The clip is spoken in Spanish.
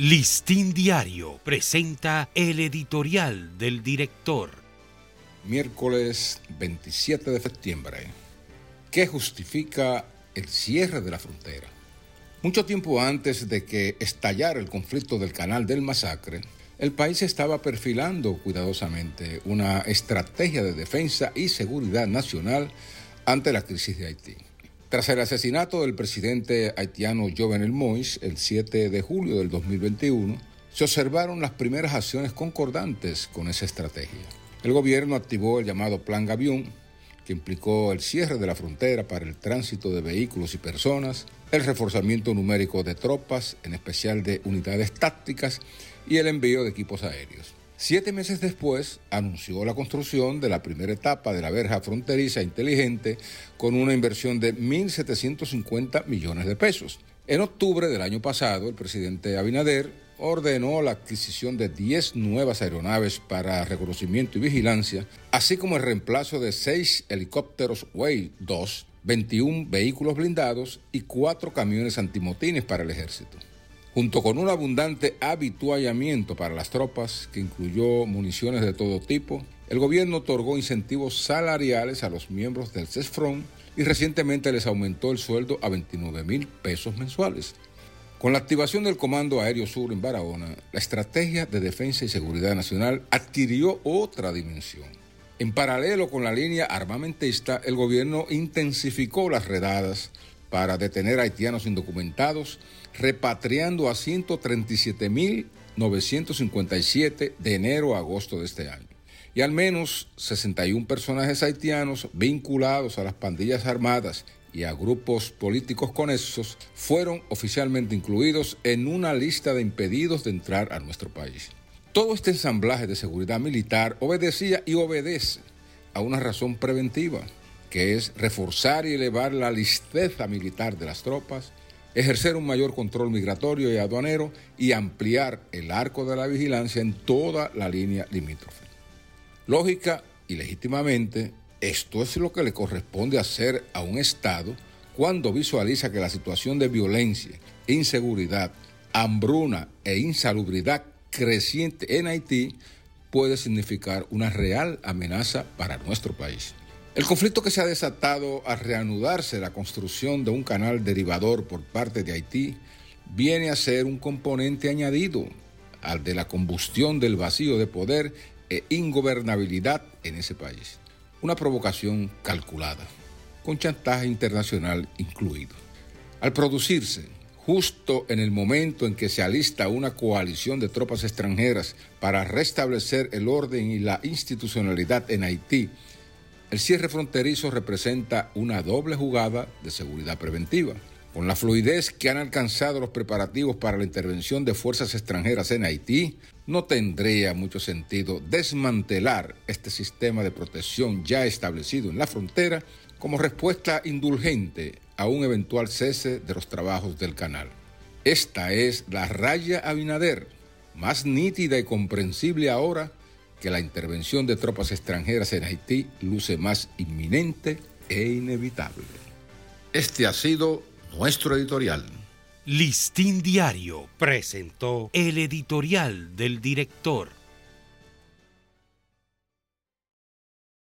Listín Diario presenta el editorial del director. Miércoles 27 de septiembre. ¿Qué justifica el cierre de la frontera? Mucho tiempo antes de que estallara el conflicto del canal del masacre, el país estaba perfilando cuidadosamente una estrategia de defensa y seguridad nacional ante la crisis de Haití. Tras el asesinato del presidente haitiano Jovenel Moïse el 7 de julio del 2021, se observaron las primeras acciones concordantes con esa estrategia. El gobierno activó el llamado Plan Gavión, que implicó el cierre de la frontera para el tránsito de vehículos y personas, el reforzamiento numérico de tropas, en especial de unidades tácticas, y el envío de equipos aéreos. Siete meses después, anunció la construcción de la primera etapa de la verja fronteriza inteligente con una inversión de 1.750 millones de pesos. En octubre del año pasado, el presidente Abinader ordenó la adquisición de 10 nuevas aeronaves para reconocimiento y vigilancia, así como el reemplazo de 6 helicópteros Wave 2, 21 vehículos blindados y 4 camiones antimotines para el ejército junto con un abundante habituallamiento para las tropas, que incluyó municiones de todo tipo, el gobierno otorgó incentivos salariales a los miembros del CESFRON y recientemente les aumentó el sueldo a 29 mil pesos mensuales. Con la activación del Comando Aéreo Sur en Barahona, la estrategia de defensa y seguridad nacional adquirió otra dimensión. En paralelo con la línea armamentista, el gobierno intensificó las redadas para detener a haitianos indocumentados, repatriando a 137.957 de enero a agosto de este año. Y al menos 61 personajes haitianos vinculados a las pandillas armadas y a grupos políticos conexos fueron oficialmente incluidos en una lista de impedidos de entrar a nuestro país. Todo este ensamblaje de seguridad militar obedecía y obedece a una razón preventiva que es reforzar y elevar la listeza militar de las tropas, ejercer un mayor control migratorio y aduanero y ampliar el arco de la vigilancia en toda la línea limítrofe. Lógica y legítimamente, esto es lo que le corresponde hacer a un Estado cuando visualiza que la situación de violencia, inseguridad, hambruna e insalubridad creciente en Haití puede significar una real amenaza para nuestro país. El conflicto que se ha desatado al reanudarse la construcción de un canal derivador por parte de Haití viene a ser un componente añadido al de la combustión del vacío de poder e ingobernabilidad en ese país. Una provocación calculada, con chantaje internacional incluido. Al producirse, justo en el momento en que se alista una coalición de tropas extranjeras para restablecer el orden y la institucionalidad en Haití, el cierre fronterizo representa una doble jugada de seguridad preventiva. Con la fluidez que han alcanzado los preparativos para la intervención de fuerzas extranjeras en Haití, no tendría mucho sentido desmantelar este sistema de protección ya establecido en la frontera como respuesta indulgente a un eventual cese de los trabajos del canal. Esta es la raya Abinader, más nítida y comprensible ahora que la intervención de tropas extranjeras en Haití luce más inminente e inevitable. Este ha sido nuestro editorial. Listín Diario presentó el editorial del director.